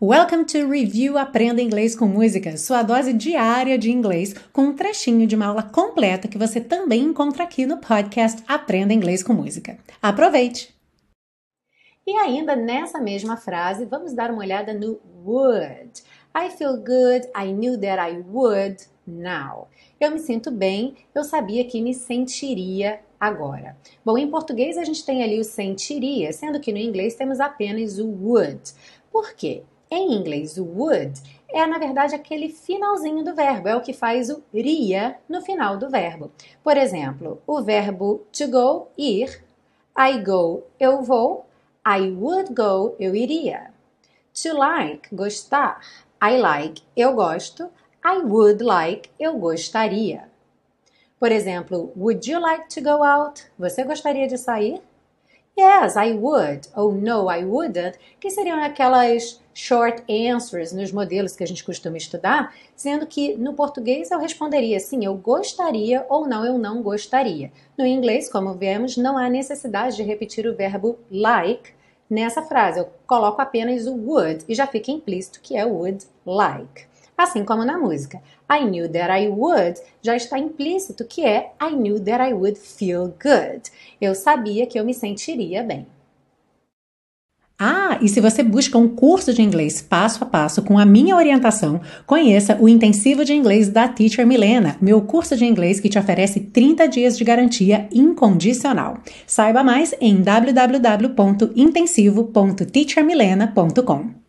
Welcome to Review Aprenda Inglês com Música, sua dose diária de inglês, com um trechinho de uma aula completa que você também encontra aqui no podcast Aprenda Inglês com Música. Aproveite! E ainda nessa mesma frase, vamos dar uma olhada no would. I feel good, I knew that I would now. Eu me sinto bem, eu sabia que me sentiria agora. Bom, em português a gente tem ali o sentiria, sendo que no inglês temos apenas o would. Por quê? Em inglês, o would é, na verdade, aquele finalzinho do verbo, é o que faz o ria no final do verbo. Por exemplo, o verbo to go, ir, I go, eu vou, I would go, eu iria. To like, gostar, I like, eu gosto, I would like, eu gostaria. Por exemplo, would you like to go out? Você gostaria de sair? Yes, I would. Ou no, I wouldn't, que seriam aquelas short answers nos modelos que a gente costuma estudar, sendo que no português eu responderia sim, eu gostaria ou não, eu não gostaria. No inglês, como vemos, não há necessidade de repetir o verbo like nessa frase. Eu coloco apenas o would e já fica implícito que é would like. Assim como na música. I knew that I would já está implícito que é I knew that I would feel good. Eu sabia que eu me sentiria bem. Ah, e se você busca um curso de inglês passo a passo com a minha orientação, conheça o Intensivo de Inglês da Teacher Milena, meu curso de inglês que te oferece 30 dias de garantia incondicional. Saiba mais em www.intensivo.teachermilena.com.